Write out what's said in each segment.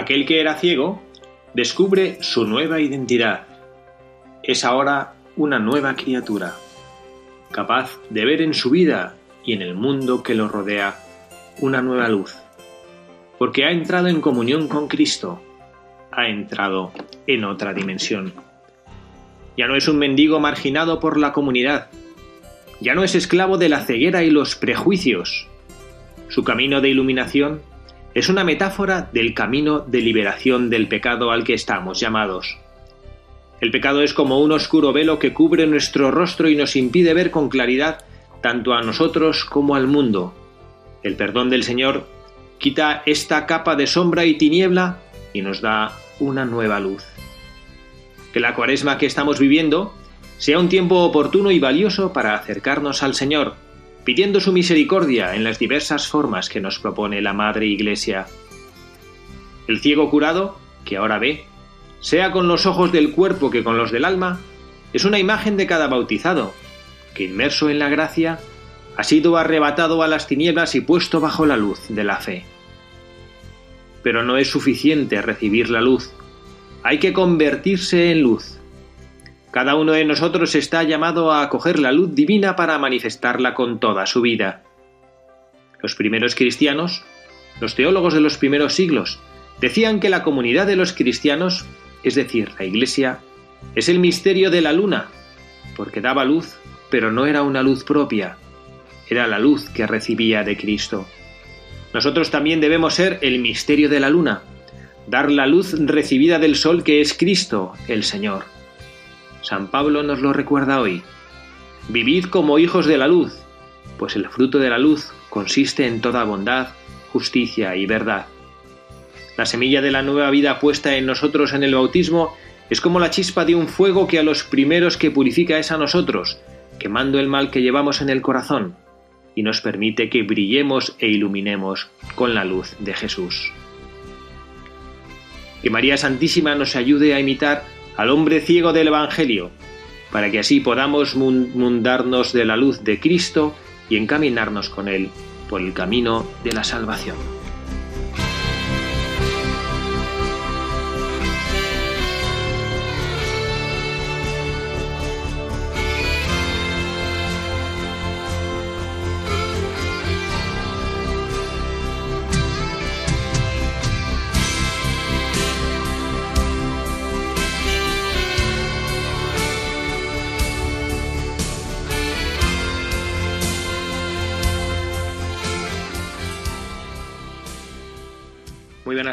Aquel que era ciego descubre su nueva identidad. Es ahora una nueva criatura, capaz de ver en su vida y en el mundo que lo rodea una nueva luz, porque ha entrado en comunión con Cristo, ha entrado en otra dimensión. Ya no es un mendigo marginado por la comunidad, ya no es esclavo de la ceguera y los prejuicios. Su camino de iluminación es una metáfora del camino de liberación del pecado al que estamos llamados. El pecado es como un oscuro velo que cubre nuestro rostro y nos impide ver con claridad tanto a nosotros como al mundo. El perdón del Señor quita esta capa de sombra y tiniebla y nos da una nueva luz. Que la cuaresma que estamos viviendo sea un tiempo oportuno y valioso para acercarnos al Señor, pidiendo su misericordia en las diversas formas que nos propone la Madre Iglesia. El ciego curado, que ahora ve, sea con los ojos del cuerpo que con los del alma, es una imagen de cada bautizado, que inmerso en la gracia, ha sido arrebatado a las tinieblas y puesto bajo la luz de la fe. Pero no es suficiente recibir la luz, hay que convertirse en luz. Cada uno de nosotros está llamado a acoger la luz divina para manifestarla con toda su vida. Los primeros cristianos, los teólogos de los primeros siglos, decían que la comunidad de los cristianos, es decir, la Iglesia, es el misterio de la luna, porque daba luz, pero no era una luz propia, era la luz que recibía de Cristo. Nosotros también debemos ser el misterio de la luna, dar la luz recibida del sol que es Cristo, el Señor. San Pablo nos lo recuerda hoy. Vivid como hijos de la luz, pues el fruto de la luz consiste en toda bondad, justicia y verdad. La semilla de la nueva vida puesta en nosotros en el bautismo es como la chispa de un fuego que a los primeros que purifica es a nosotros, quemando el mal que llevamos en el corazón, y nos permite que brillemos e iluminemos con la luz de Jesús. Que María Santísima nos ayude a imitar al hombre ciego del Evangelio, para que así podamos mundarnos de la luz de Cristo y encaminarnos con Él por el camino de la salvación.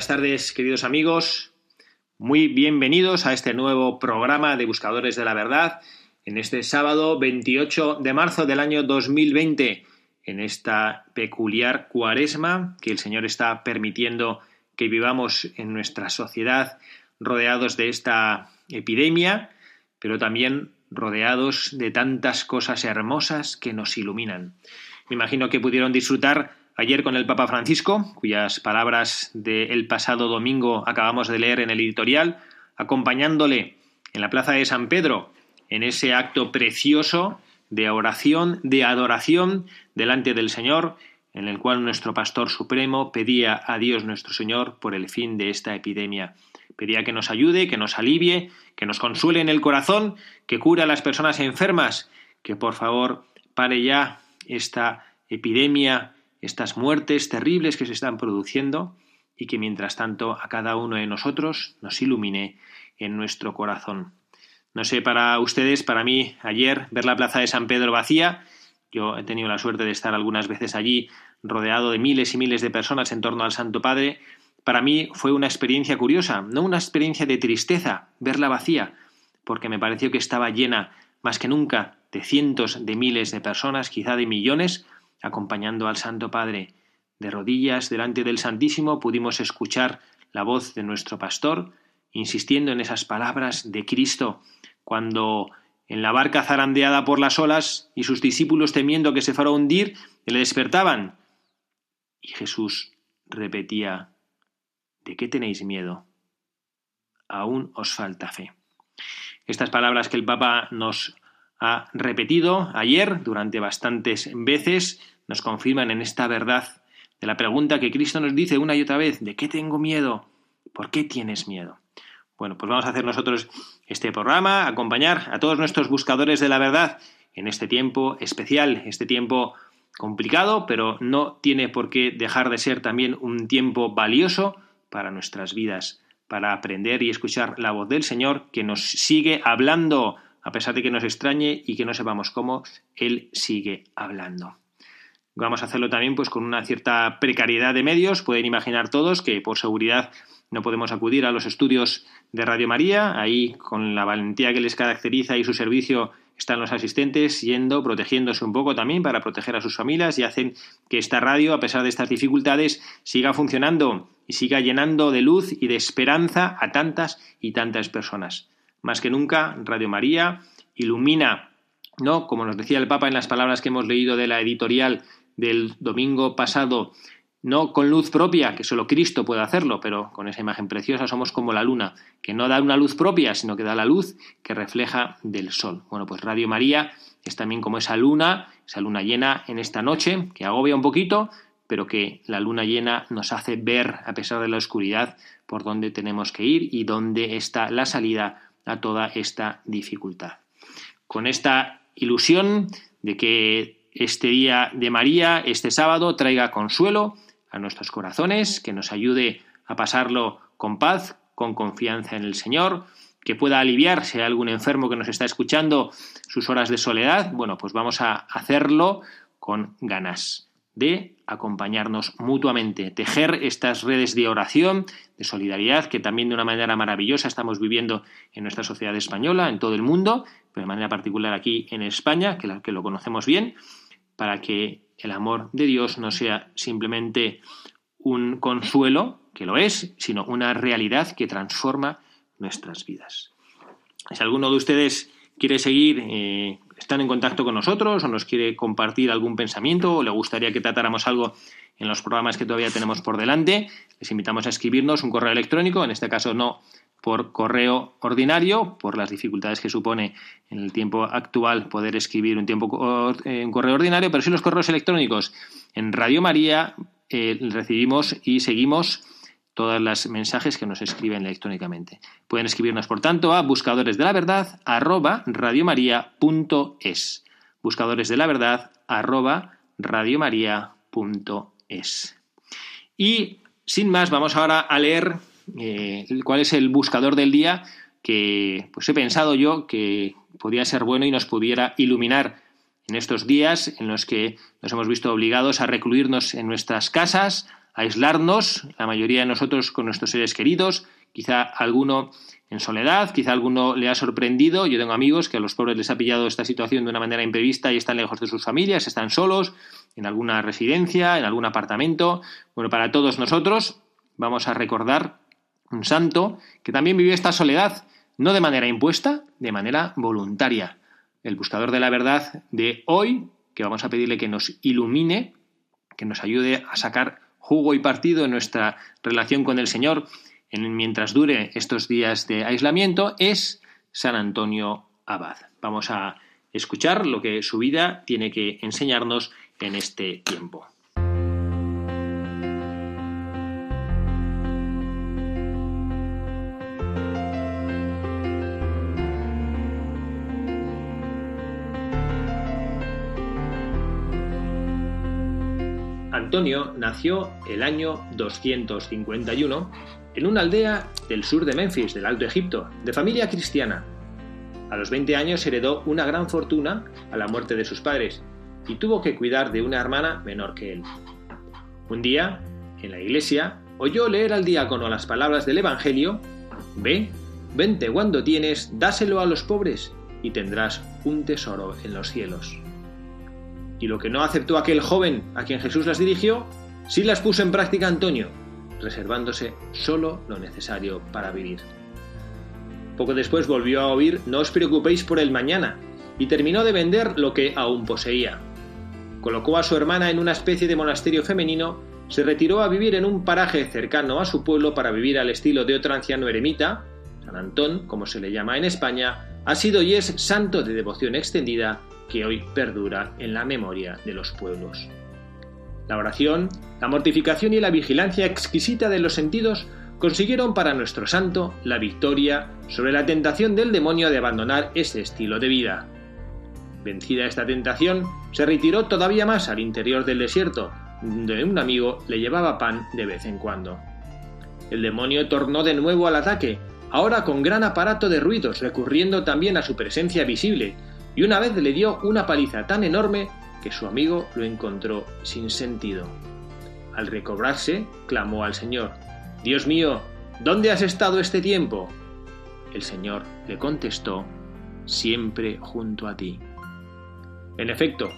Buenas tardes, queridos amigos. Muy bienvenidos a este nuevo programa de Buscadores de la Verdad en este sábado 28 de marzo del año 2020, en esta peculiar cuaresma que el Señor está permitiendo que vivamos en nuestra sociedad rodeados de esta epidemia, pero también rodeados de tantas cosas hermosas que nos iluminan. Me imagino que pudieron disfrutar ayer con el Papa Francisco, cuyas palabras del pasado domingo acabamos de leer en el editorial, acompañándole en la Plaza de San Pedro en ese acto precioso de oración, de adoración delante del Señor, en el cual nuestro Pastor Supremo pedía a Dios nuestro Señor por el fin de esta epidemia. Pedía que nos ayude, que nos alivie, que nos consuele en el corazón, que cure a las personas enfermas, que por favor pare ya esta epidemia estas muertes terribles que se están produciendo y que mientras tanto a cada uno de nosotros nos ilumine en nuestro corazón. No sé para ustedes, para mí ayer ver la plaza de San Pedro vacía, Yo he tenido la suerte de estar algunas veces allí rodeado de miles y miles de personas en torno al Santo Padre. Para mí fue una experiencia curiosa, no una experiencia de tristeza verla vacía, porque me pareció que estaba llena más que nunca de cientos de miles de personas, quizá de millones, acompañando al Santo Padre. De rodillas delante del Santísimo pudimos escuchar la voz de nuestro pastor, insistiendo en esas palabras de Cristo, cuando en la barca zarandeada por las olas y sus discípulos temiendo que se fuera a hundir, le despertaban. Y Jesús repetía, ¿de qué tenéis miedo? Aún os falta fe. Estas palabras que el Papa nos ha repetido ayer durante bastantes veces nos confirman en esta verdad de la pregunta que Cristo nos dice una y otra vez, ¿de qué tengo miedo? ¿Por qué tienes miedo? Bueno, pues vamos a hacer nosotros este programa, acompañar a todos nuestros buscadores de la verdad en este tiempo especial, este tiempo complicado, pero no tiene por qué dejar de ser también un tiempo valioso para nuestras vidas, para aprender y escuchar la voz del Señor que nos sigue hablando, a pesar de que nos extrañe y que no sepamos cómo, Él sigue hablando. Vamos a hacerlo también pues con una cierta precariedad de medios. Pueden imaginar todos que por seguridad no podemos acudir a los estudios de Radio María. Ahí, con la valentía que les caracteriza y su servicio, están los asistentes yendo, protegiéndose un poco también para proteger a sus familias y hacen que esta radio, a pesar de estas dificultades, siga funcionando y siga llenando de luz y de esperanza a tantas y tantas personas. Más que nunca, Radio María ilumina, ¿no? Como nos decía el Papa en las palabras que hemos leído de la editorial del domingo pasado, no con luz propia, que solo Cristo puede hacerlo, pero con esa imagen preciosa somos como la luna, que no da una luz propia, sino que da la luz que refleja del sol. Bueno, pues Radio María es también como esa luna, esa luna llena en esta noche, que agobia un poquito, pero que la luna llena nos hace ver, a pesar de la oscuridad, por dónde tenemos que ir y dónde está la salida a toda esta dificultad. Con esta ilusión de que este día de María, este sábado, traiga consuelo a nuestros corazones, que nos ayude a pasarlo con paz, con confianza en el Señor, que pueda aliviar si hay algún enfermo que nos está escuchando sus horas de soledad. Bueno, pues vamos a hacerlo con ganas de acompañarnos mutuamente, tejer estas redes de oración, de solidaridad, que también de una manera maravillosa estamos viviendo en nuestra sociedad española, en todo el mundo, pero de manera particular aquí en España, que, lo conocemos bien, para que el amor de Dios no sea simplemente un consuelo, que lo es, sino una realidad que transforma nuestras vidas. Si alguno de ustedes quiere seguir, eh, están en contacto con nosotros o nos quiere compartir algún pensamiento o le gustaría que tratáramos algo en los programas que todavía tenemos por delante, les invitamos a escribirnos un correo electrónico, en este caso no por correo ordinario, por las dificultades que supone en el tiempo actual poder escribir un, tiempo, eh, un correo ordinario, pero sí los correos electrónicos. En Radio María eh, recibimos y seguimos todos los mensajes que nos escriben electrónicamente. Pueden escribirnos, por tanto, a buscadores de la verdad arroba radiomaria.es. Buscadores de la verdad arroba radiomaria.es. Y sin más, vamos ahora a leer eh, cuál es el buscador del día que pues he pensado yo que podía ser bueno y nos pudiera iluminar en estos días en los que nos hemos visto obligados a recluirnos en nuestras casas, aislarnos, la mayoría de nosotros con nuestros seres queridos, quizá alguno en soledad, quizá alguno le ha sorprendido. Yo tengo amigos que a los pobres les ha pillado esta situación de una manera imprevista y están lejos de sus familias, están solos, en alguna residencia, en algún apartamento. Bueno, para todos nosotros vamos a recordar un santo que también vivió esta soledad, no de manera impuesta, de manera voluntaria. El buscador de la verdad de hoy, que vamos a pedirle que nos ilumine, que nos ayude a sacar jugo y partido en nuestra relación con el Señor mientras dure estos días de aislamiento, es San Antonio Abad. Vamos a escuchar lo que su vida tiene que enseñarnos en este tiempo. Antonio nació el año 251 en una aldea del sur de Memphis, del Alto Egipto, de familia cristiana. A los 20 años heredó una gran fortuna a la muerte de sus padres. y tuvo que cuidar de una hermana menor que él. Un día, en la iglesia, oyó leer al diácono las palabras del Evangelio, Ve, vente cuando tienes, dáselo a los pobres y tendrás un tesoro en los cielos. Y lo que no aceptó aquel joven a quien Jesús las dirigió, sí las puso en práctica Antonio, reservándose solo lo necesario para vivir. Poco después volvió a oír No os preocupéis por el mañana, y terminó de vender lo que aún poseía. Colocó a su hermana en una especie de monasterio femenino, se retiró a vivir en un paraje cercano a su pueblo para vivir al estilo de otro anciano eremita, San Antón, como se le llama en España, ha sido y es santo de devoción extendida que hoy perdura en la memoria de los pueblos. La oración, la mortificación y la vigilancia exquisita de los sentidos consiguieron para nuestro santo la victoria sobre la tentación del demonio de abandonar ese estilo de vida. Vencida esta tentación, se retiró todavía más al interior del desierto, donde un amigo le llevaba pan de vez en cuando. El demonio tornó de nuevo al ataque, ahora con gran aparato de ruidos, recurriendo también a su presencia visible, y una vez le dio una paliza tan enorme que su amigo lo encontró sin sentido. Al recobrarse, clamó al Señor, Dios mío, ¿dónde has estado este tiempo? El Señor le contestó, siempre junto a ti. En efecto,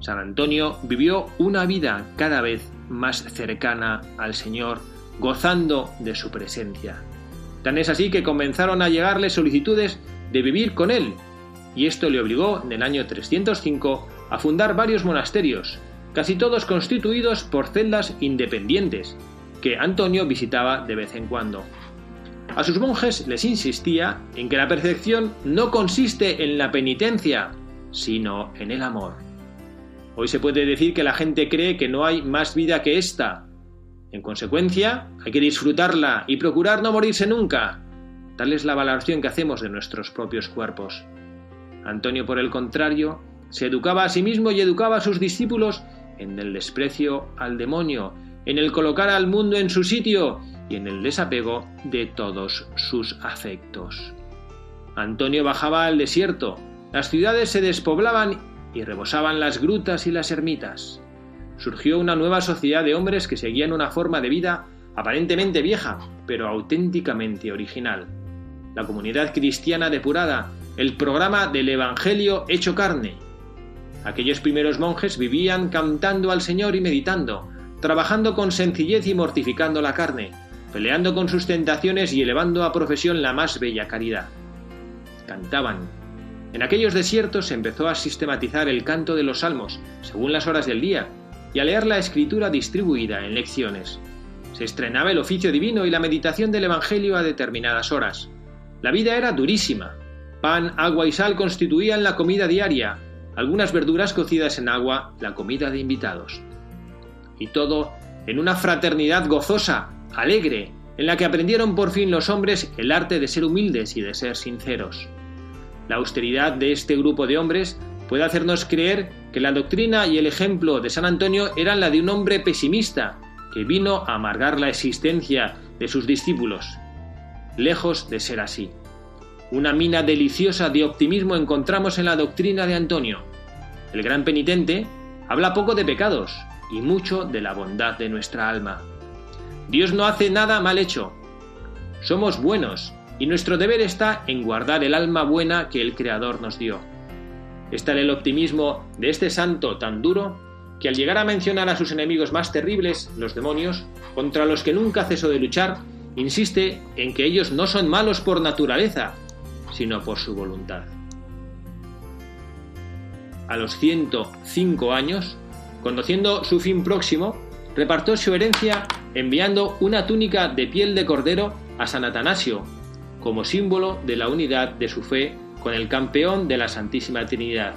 San Antonio vivió una vida cada vez más cercana al Señor, gozando de su presencia. Tan es así que comenzaron a llegarle solicitudes de vivir con él, y esto le obligó en el año 305 a fundar varios monasterios, casi todos constituidos por celdas independientes, que Antonio visitaba de vez en cuando. A sus monjes les insistía en que la perfección no consiste en la penitencia, sino en el amor. Hoy se puede decir que la gente cree que no hay más vida que esta. En consecuencia, hay que disfrutarla y procurar no morirse nunca. Tal es la valoración que hacemos de nuestros propios cuerpos. Antonio, por el contrario, se educaba a sí mismo y educaba a sus discípulos en el desprecio al demonio, en el colocar al mundo en su sitio y en el desapego de todos sus afectos. Antonio bajaba al desierto, las ciudades se despoblaban y rebosaban las grutas y las ermitas. Surgió una nueva sociedad de hombres que seguían una forma de vida aparentemente vieja, pero auténticamente original. La comunidad cristiana depurada, el programa del Evangelio hecho carne. Aquellos primeros monjes vivían cantando al Señor y meditando, trabajando con sencillez y mortificando la carne, peleando con sus tentaciones y elevando a profesión la más bella caridad. Cantaban, en aquellos desiertos se empezó a sistematizar el canto de los salmos, según las horas del día, y a leer la escritura distribuida en lecciones. Se estrenaba el oficio divino y la meditación del Evangelio a determinadas horas. La vida era durísima. Pan, agua y sal constituían la comida diaria, algunas verduras cocidas en agua, la comida de invitados. Y todo en una fraternidad gozosa, alegre, en la que aprendieron por fin los hombres el arte de ser humildes y de ser sinceros. La austeridad de este grupo de hombres puede hacernos creer que la doctrina y el ejemplo de San Antonio eran la de un hombre pesimista, que vino a amargar la existencia de sus discípulos. Lejos de ser así. Una mina deliciosa de optimismo encontramos en la doctrina de Antonio. El gran penitente habla poco de pecados y mucho de la bondad de nuestra alma. Dios no hace nada mal hecho. Somos buenos y nuestro deber está en guardar el alma buena que el Creador nos dio. Está en el optimismo de este santo tan duro que al llegar a mencionar a sus enemigos más terribles, los demonios, contra los que nunca cesó de luchar, insiste en que ellos no son malos por naturaleza, sino por su voluntad. A los 105 años, conociendo su fin próximo, repartió su herencia enviando una túnica de piel de cordero a San Atanasio, como símbolo de la unidad de su fe con el campeón de la Santísima Trinidad,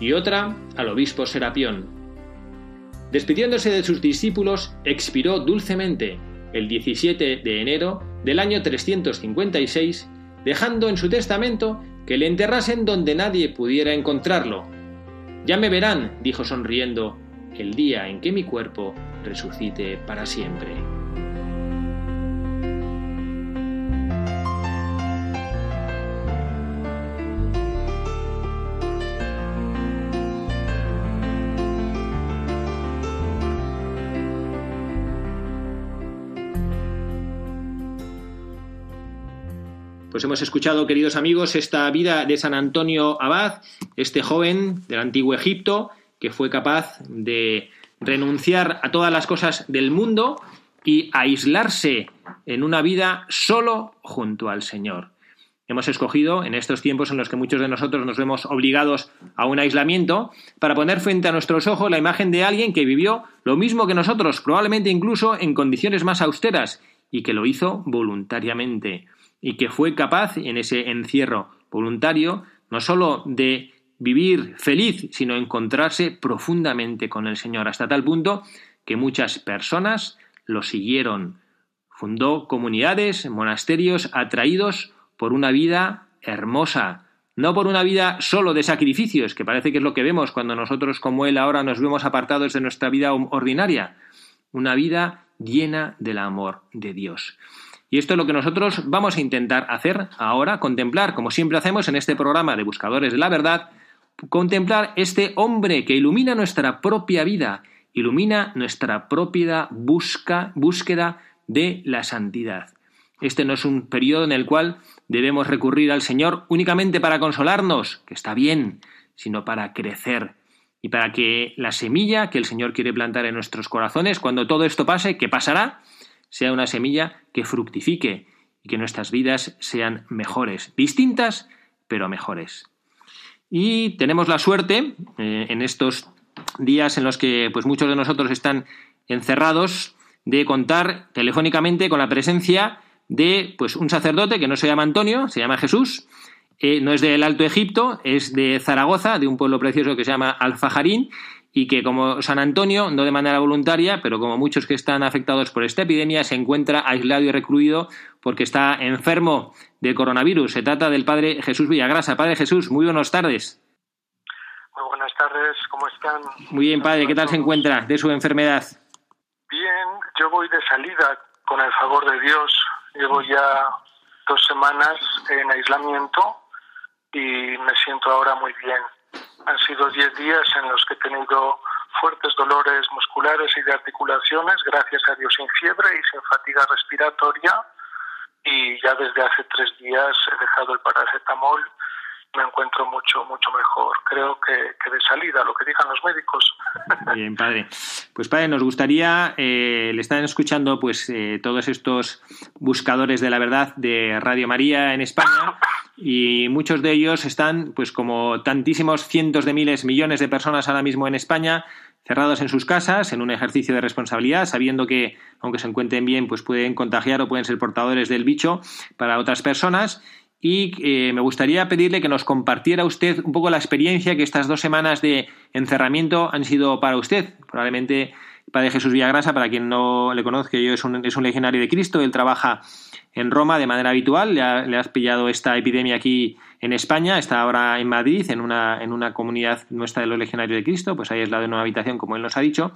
y otra al obispo Serapión. Despidiéndose de sus discípulos, expiró dulcemente el 17 de enero del año 356, dejando en su testamento que le enterrasen donde nadie pudiera encontrarlo. Ya me verán, dijo sonriendo, el día en que mi cuerpo resucite para siempre. Hemos escuchado, queridos amigos, esta vida de San Antonio Abad, este joven del antiguo Egipto, que fue capaz de renunciar a todas las cosas del mundo y aislarse en una vida solo junto al Señor. Hemos escogido, en estos tiempos en los que muchos de nosotros nos vemos obligados a un aislamiento, para poner frente a nuestros ojos la imagen de alguien que vivió lo mismo que nosotros, probablemente incluso en condiciones más austeras, y que lo hizo voluntariamente y que fue capaz en ese encierro voluntario no sólo de vivir feliz, sino encontrarse profundamente con el Señor, hasta tal punto que muchas personas lo siguieron. Fundó comunidades, monasterios atraídos por una vida hermosa, no por una vida solo de sacrificios, que parece que es lo que vemos cuando nosotros como Él ahora nos vemos apartados de nuestra vida ordinaria, una vida llena del amor de Dios. Y esto es lo que nosotros vamos a intentar hacer ahora, contemplar, como siempre hacemos en este programa de Buscadores de la Verdad, contemplar este hombre que ilumina nuestra propia vida, ilumina nuestra propia busca, búsqueda de la santidad. Este no es un periodo en el cual debemos recurrir al Señor únicamente para consolarnos, que está bien, sino para crecer y para que la semilla que el Señor quiere plantar en nuestros corazones, cuando todo esto pase, ¿qué pasará? Sea una semilla que fructifique y que nuestras vidas sean mejores, distintas, pero mejores. Y tenemos la suerte eh, en estos días en los que pues, muchos de nosotros están encerrados de contar telefónicamente con la presencia de pues, un sacerdote que no se llama Antonio, se llama Jesús, eh, no es del Alto Egipto, es de Zaragoza, de un pueblo precioso que se llama Alfajarín, y que como San Antonio, no de manera voluntaria, pero como muchos que están afectados por esta epidemia, se encuentra aislado y recluido porque está enfermo del coronavirus. Se trata del Padre Jesús Villagrasa. Padre Jesús, muy buenas tardes. Muy buenas tardes, ¿cómo están? Muy bien, Padre, ¿qué tal se encuentra de su enfermedad? Bien, yo voy de salida con el favor de Dios. Llevo ya dos semanas en aislamiento y me siento ahora muy bien. Han sido 10 días en los que he tenido fuertes dolores musculares y de articulaciones, gracias a Dios sin fiebre y sin fatiga respiratoria. Y ya desde hace tres días he dejado el paracetamol me encuentro mucho, mucho mejor. Creo que, de salida, lo que digan los médicos. Bien, padre. Pues padre, nos gustaría, eh, le están escuchando pues eh, todos estos buscadores de la verdad de Radio María en España y muchos de ellos están, pues como tantísimos cientos de miles, millones de personas ahora mismo en España, cerrados en sus casas, en un ejercicio de responsabilidad, sabiendo que, aunque se encuentren bien, pues pueden contagiar o pueden ser portadores del bicho para otras personas y eh, me gustaría pedirle que nos compartiera usted un poco la experiencia que estas dos semanas de encerramiento han sido para usted. Probablemente Padre Jesús Villagrasa, para quien no le conozca, yo es un, es legionario de Cristo, él trabaja en Roma de manera habitual, le, ha, has pillado esta epidemia aquí en España, está ahora en Madrid, en una, en una comunidad nuestra de los legionarios de Cristo, pues ahí aislado en una habitación, como él nos ha dicho,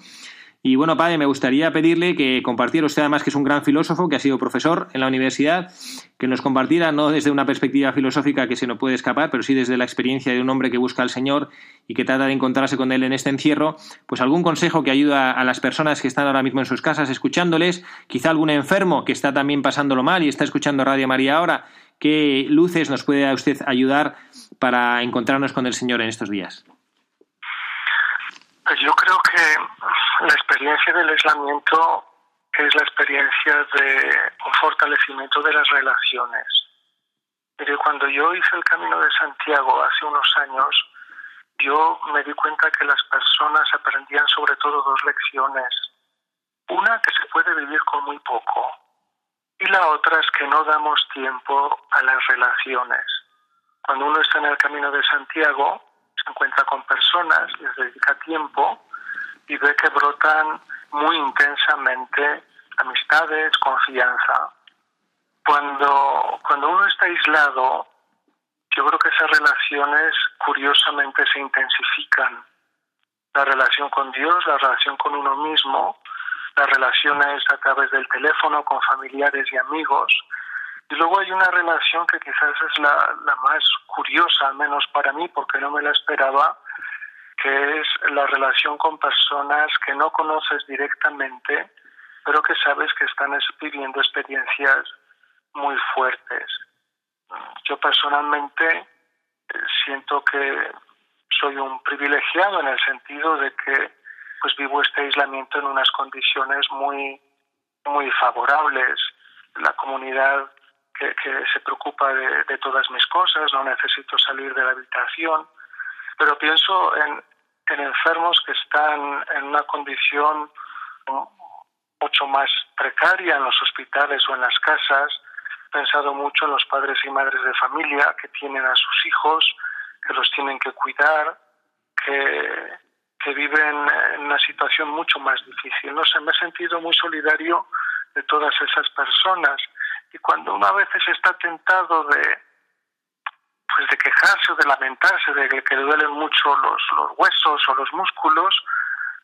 y bueno, padre, me gustaría pedirle que compartiera usted, además que es un gran filósofo, que ha sido profesor en la universidad, que nos compartiera, no desde una perspectiva filosófica que se nos puede escapar, pero sí desde la experiencia de un hombre que busca al Señor y que trata de encontrarse con Él en este encierro, pues algún consejo que ayuda a las personas que están ahora mismo en sus casas escuchándoles, quizá algún enfermo que está también pasándolo mal y está escuchando Radio María ahora, qué luces nos puede usted ayudar para encontrarnos con el Señor en estos días. Pues yo creo que la experiencia del aislamiento es la experiencia de un fortalecimiento de las relaciones. Pero cuando yo hice el Camino de Santiago hace unos años, yo me di cuenta que las personas aprendían sobre todo dos lecciones. Una, que se puede vivir con muy poco. Y la otra es que no damos tiempo a las relaciones. Cuando uno está en el Camino de Santiago, se encuentra con personas, les dedica tiempo y ve que brotan muy intensamente amistades, confianza. Cuando, cuando uno está aislado, yo creo que esas relaciones curiosamente se intensifican. La relación con Dios, la relación con uno mismo, las relaciones a través del teléfono con familiares y amigos, y luego hay una relación que quizás es la, la más curiosa, al menos para mí, porque no me la esperaba, que es la relación con personas que no conoces directamente, pero que sabes que están viviendo experiencias muy fuertes. Yo personalmente eh, siento que soy un privilegiado en el sentido de que pues vivo este aislamiento en unas condiciones muy muy favorables. La comunidad que, se preocupa de, de, todas mis cosas, no necesito salir de la habitación, pero pienso en, en enfermos que están en una condición mucho más precaria en los hospitales o en las casas. He pensado mucho en los padres y madres de familia que tienen a sus hijos, que los tienen que cuidar, que, que viven en una situación mucho más difícil. No sé, me he sentido muy solidario de todas esas personas. Y cuando uno a veces está tentado de, pues de quejarse o de lamentarse de que, le duelen mucho los, los huesos o los músculos,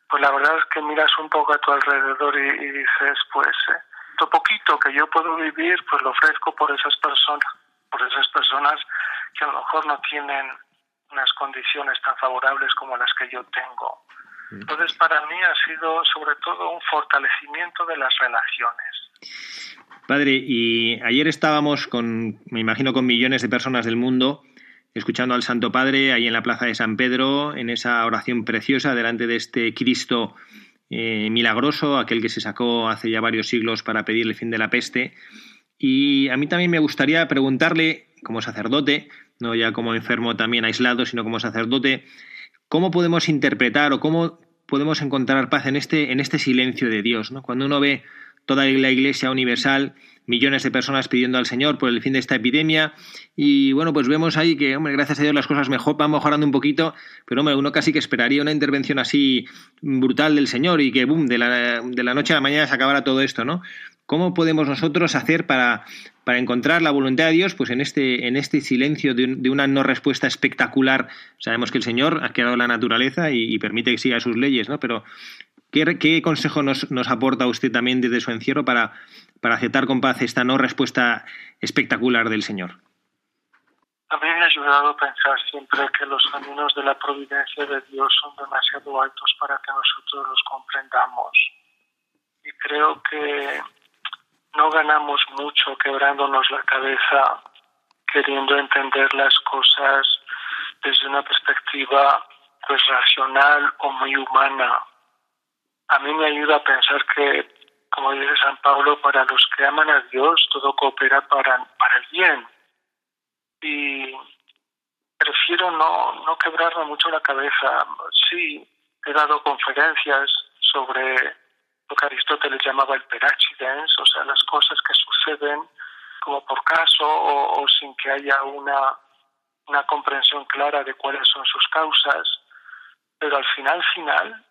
pues la verdad es que miras un poco a tu alrededor y, dices, pues, eh, lo poquito que yo puedo vivir, pues lo ofrezco por esas personas, por esas personas que a lo mejor no tienen unas condiciones tan favorables como las que yo tengo. Mm. Entonces, para mí ha sido sobre todo un fortalecimiento de las relaciones. Padre, y ayer estábamos con, me imagino, con millones de personas del mundo escuchando al Santo Padre ahí en la Plaza de San Pedro, en esa oración preciosa delante de este Cristo eh, milagroso, aquel que se sacó hace ya varios siglos para pedir el fin de la peste. Y a mí también me gustaría preguntarle, como sacerdote, no ya como enfermo también aislado, sino como sacerdote, ¿cómo podemos interpretar o cómo podemos encontrar paz en este, en este silencio de Dios? ¿no? Cuando uno ve toda la Iglesia universal, millones de personas pidiendo al Señor por el fin de esta epidemia. Y bueno, pues vemos ahí que, hombre, gracias a Dios las cosas mejor, van mejorando un poquito, pero hombre, uno casi que esperaría una intervención así brutal del Señor y que, boom, de la, de la noche a la mañana se acabara todo esto, ¿no? ¿Cómo podemos nosotros hacer para, para encontrar la voluntad de Dios pues en este, en este silencio de, de, una no respuesta espectacular? Sabemos que el Señor ha creado la naturaleza y, y permite que siga sus leyes, ¿no? Pero ¿Qué, consejo nos, aporta usted también desde su encierro para, para aceptar con paz esta no respuesta espectacular del Señor? A mí me ha ayudado a pensar siempre que los caminos de la providencia de Dios son demasiado altos para que nosotros los comprendamos. Y creo que no ganamos mucho quebrándonos la cabeza queriendo entender las cosas desde una perspectiva pues racional o muy humana a mí me ayuda a pensar que, como dice San Pablo, para los que aman a Dios todo coopera para, para el bien. Y prefiero no, no quebrarme mucho la cabeza. Sí, he dado conferencias sobre lo que Aristóteles llamaba el perachidens, o sea, las cosas que suceden como por caso o, o sin que haya una, una comprensión clara de cuáles son sus causas, pero al final, final,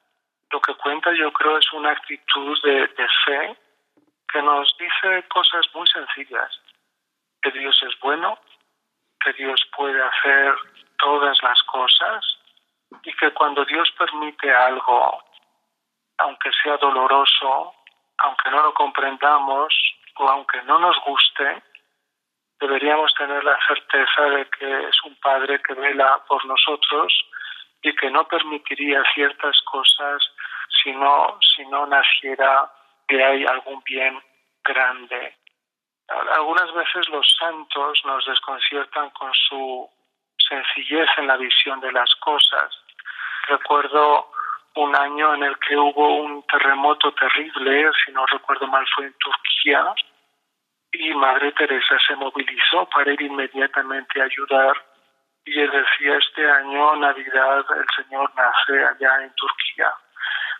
lo que cuenta yo creo es una actitud de, fe que nos dice cosas muy sencillas, que Dios es bueno, que Dios puede hacer todas las cosas y que cuando Dios permite algo, aunque sea doloroso, aunque no lo comprendamos o aunque no nos guste, deberíamos tener la certeza de que es un Padre que vela por nosotros y que no permitiría ciertas cosas si no, si no naciera que hay algún bien grande. Algunas veces los santos nos desconciertan con su sencillez en la visión de las cosas. Recuerdo un año en el que hubo un terremoto terrible, si no recuerdo mal fue en Turquía, y Madre Teresa se movilizó para ir inmediatamente a ayudar y él decía, este año, Navidad, el Señor nace allá en Turquía.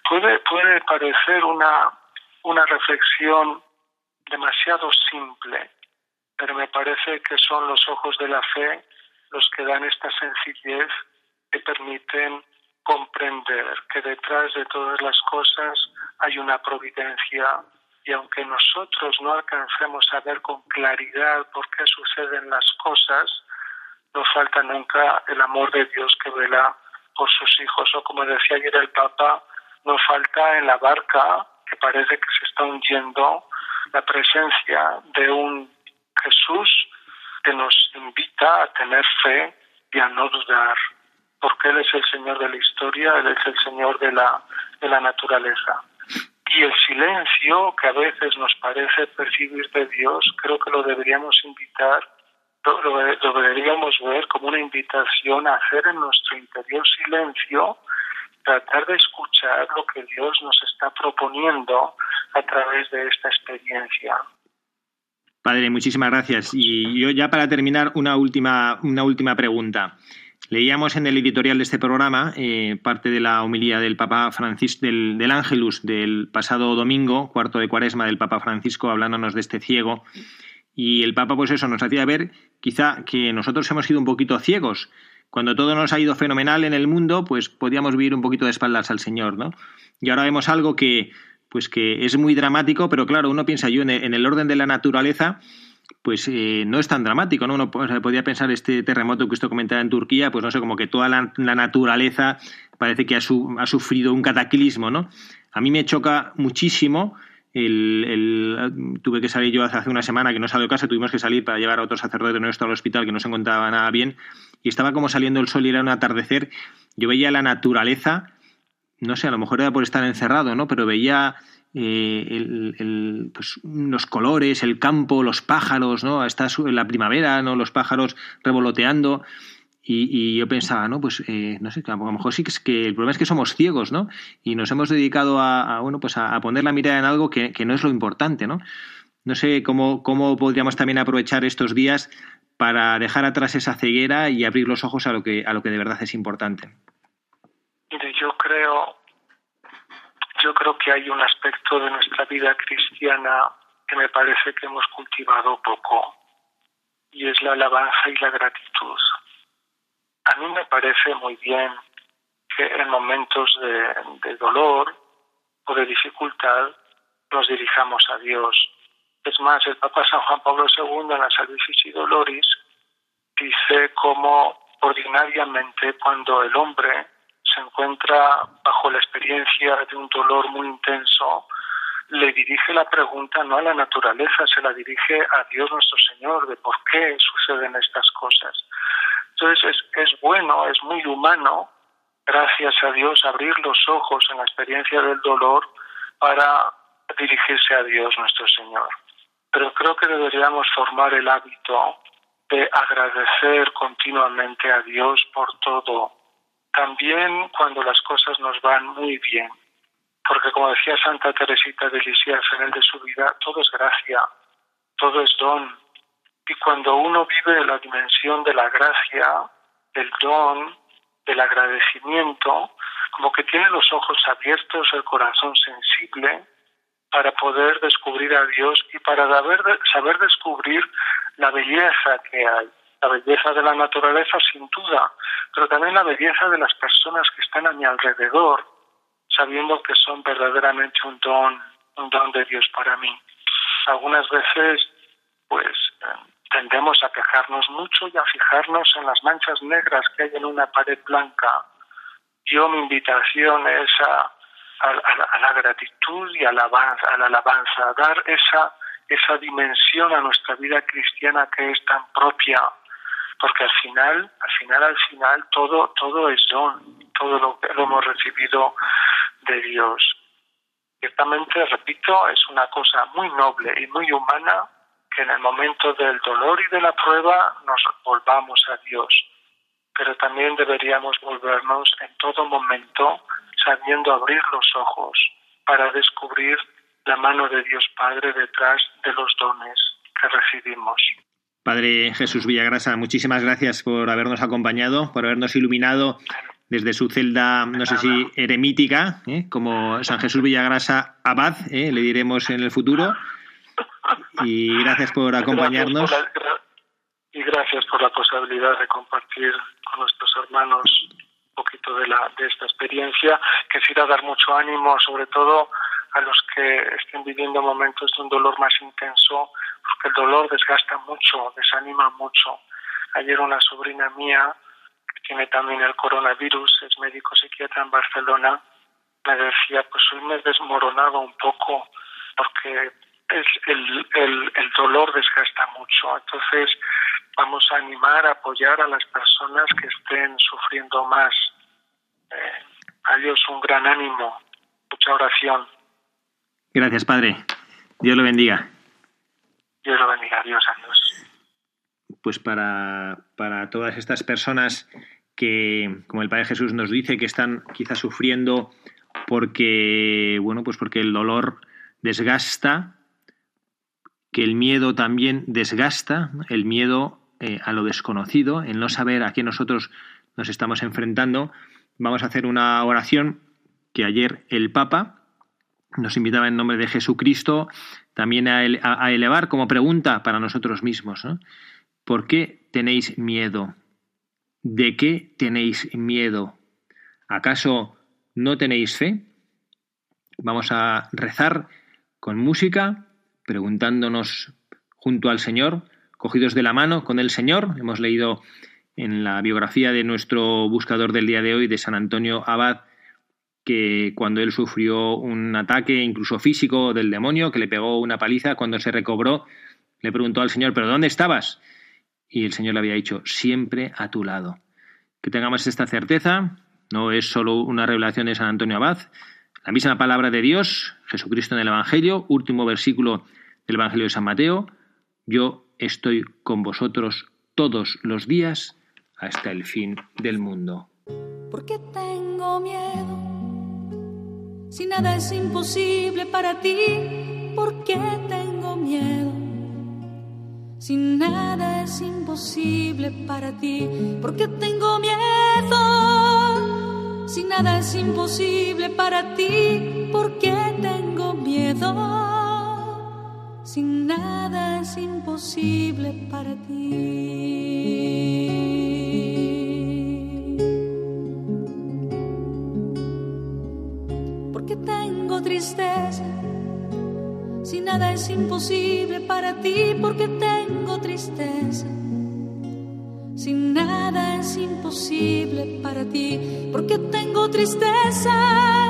Puede, puede parecer una, una reflexión demasiado simple, pero me parece que son los ojos de la fe los que dan esta sencillez que permiten comprender que detrás de todas las cosas hay una providencia y aunque nosotros no alcancemos a ver con claridad por qué suceden las cosas, no falta nunca el amor de Dios que vela por sus hijos. O como decía ayer el Papa, no falta en la barca que parece que se está hundiendo la presencia de un Jesús que nos invita a tener fe y a no dudar, porque Él es el Señor de la historia, Él es el Señor de la, de la naturaleza. Y el silencio que a veces nos parece percibir de Dios, creo que lo deberíamos invitar lo, deberíamos ver como una invitación a hacer en nuestro interior silencio, tratar de escuchar lo que Dios nos está proponiendo a través de esta experiencia. Padre, muchísimas gracias. Y yo ya para terminar, una última, una última pregunta. Leíamos en el editorial de este programa eh, parte de la homilía del Papa Francisco, del, del Ángelus del pasado domingo, cuarto de cuaresma del Papa Francisco, hablándonos de este ciego. Y el Papa, pues eso, nos hacía ver quizá que nosotros hemos sido un poquito ciegos. Cuando todo nos ha ido fenomenal en el mundo, pues podíamos vivir un poquito de espaldas al Señor, ¿no? Y ahora vemos algo que, pues que es muy dramático, pero claro, uno piensa yo en el, orden de la naturaleza, pues eh, no es tan dramático, ¿no? Uno podría pensar este terremoto que usted comentaba en Turquía, pues no sé, como que toda la, naturaleza parece que ha, ha, sufrido un cataclismo, ¿no? A mí me choca muchísimo el, tuve que salir yo hace una semana que no salió de casa, tuvimos que salir para llevar a otro sacerdote nuestro al hospital que no se encontraba nada bien y estaba como saliendo el sol y era un atardecer. Yo veía la naturaleza, no sé, a lo mejor era por estar encerrado, ¿no? Pero veía eh, pues, los colores, el campo, los pájaros, ¿no? Está la primavera, ¿no? Los pájaros revoloteando. Y, yo pensaba, ¿no? Pues eh, no sé, a lo mejor sí que es que el problema es que somos ciegos, ¿no? Y nos hemos dedicado a, bueno, pues a, poner la mirada en algo que, no es lo importante, ¿no? No sé cómo, cómo podríamos también aprovechar estos días para dejar atrás esa ceguera y abrir los ojos a lo que, a lo que de verdad es importante. Mire, yo creo, yo creo que hay un aspecto de nuestra vida cristiana que me parece que hemos cultivado poco, y es la alabanza y la gratitud. A mí me parece muy bien que en momentos de, dolor o de dificultad nos dirijamos a Dios. Es más, el Papa San Juan Pablo II en la y Doloris dice cómo ordinariamente cuando el hombre se encuentra bajo la experiencia de un dolor muy intenso, le dirige la pregunta no a la naturaleza, se la dirige a Dios nuestro Señor de por qué suceden estas cosas. Entonces es, bueno, es muy humano, gracias a Dios, abrir los ojos en la experiencia del dolor para dirigirse a Dios nuestro Señor. Pero creo que deberíamos formar el hábito de agradecer continuamente a Dios por todo, también cuando las cosas nos van muy bien. Porque como decía Santa Teresita de Lisieux en el de su vida, todo es gracia, todo es don, y cuando uno vive la dimensión de la gracia, del don, del agradecimiento, como que tiene los ojos abiertos, el corazón sensible, para poder descubrir a Dios y para saber descubrir la belleza que hay. La belleza de la naturaleza, sin duda, pero también la belleza de las personas que están a mi alrededor, sabiendo que son verdaderamente un don, un don de Dios para mí. Algunas veces, pues, tendemos a quejarnos mucho y a fijarnos en las manchas negras que hay en una pared blanca. Yo mi invitación es a, la gratitud y a la, alabanza, a dar esa, esa dimensión a nuestra vida cristiana que es tan propia, porque al final, al final, al final, todo, todo es don, todo lo, lo hemos recibido de Dios. Ciertamente, repito, es una cosa muy noble y muy humana que en el momento del dolor y de la prueba nos volvamos a Dios, pero también deberíamos volvernos en todo momento sabiendo abrir los ojos para descubrir la mano de Dios Padre detrás de los dones que recibimos. Padre Jesús Villagrasa, muchísimas gracias por habernos acompañado, por habernos iluminado desde su celda, no sé si eremítica, ¿eh? como San Jesús Villagrasa Abad, ¿eh? le diremos en el futuro, y gracias por acompañarnos. y gracias por la posibilidad de compartir con nuestros hermanos un poquito de, la, de esta experiencia. Quisiera dar mucho ánimo, sobre todo a los que estén viviendo momentos de un dolor más intenso, porque el dolor desgasta mucho, desanima mucho. Ayer una sobrina mía, que tiene también el coronavirus, es médico psiquiatra en Barcelona, me decía, pues hoy me he desmoronado un poco porque el, el, el, dolor desgasta mucho. Entonces, vamos a animar, a apoyar a las personas que estén sufriendo más. Eh, a Dios un gran ánimo, mucha oración. Gracias, Padre. Dios lo bendiga. Dios lo bendiga. Dios, adiós. pues para, para todas estas personas que, como el Padre Jesús nos dice, que están quizás sufriendo porque, bueno, pues porque el dolor desgasta, que el miedo también desgasta, el miedo eh, a lo desconocido, el no saber a qué nosotros nos estamos enfrentando. Vamos a hacer una oración que ayer el Papa nos invitaba en nombre de Jesucristo también a, elevar como pregunta para nosotros mismos. ¿Por qué tenéis miedo? ¿De qué tenéis miedo? ¿Acaso no tenéis fe? Vamos a rezar con música, preguntándonos junto al Señor, cogidos de la mano con el Señor. Hemos leído en la biografía de nuestro buscador del día de hoy, de San Antonio Abad, que cuando él sufrió un ataque incluso físico del demonio, que le pegó una paliza, cuando se recobró, le preguntó al Señor, ¿pero dónde estabas? Y el Señor le había dicho, siempre a tu lado. Que tengamos esta certeza, no es solo una revelación de San Antonio Abad, la misma palabra de Dios, Jesucristo en el Evangelio, último versículo del Evangelio de San Mateo, yo estoy con vosotros todos los días hasta el fin del mundo. ¿Por qué tengo miedo? Si nada es imposible para ti, ¿por qué tengo miedo? Si nada es imposible para ti, ¿por qué tengo miedo? Si nada es imposible para ti, ¿por qué tengo miedo? Si nada es imposible para ti. tristeza. Si nada es imposible para ti, porque tengo tristeza. Si nada es imposible para ti, porque tengo tristeza.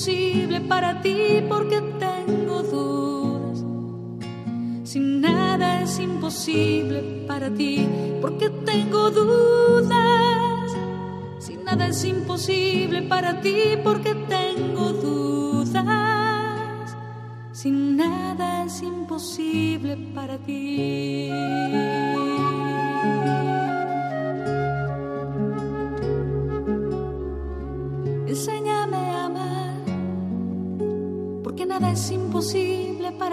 Imposible para ti, porque tengo dudas. Si nada es imposible para ti, porque tengo dudas. Si nada es imposible para ti, porque tengo dudas sin nada es imposible para ti.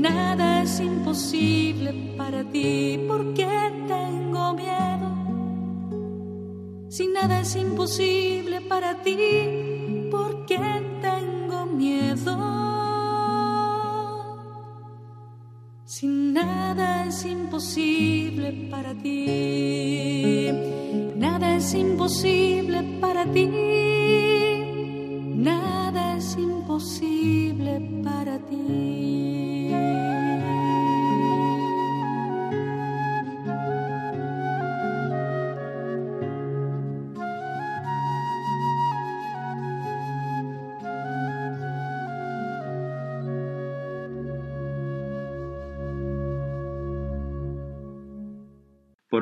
Nada es imposible para ti. ¿Por qué tengo miedo? Si nada es imposible para ti, porque tengo miedo. Si nada es imposible para ti, nada es imposible para ti, nada es imposible para ti.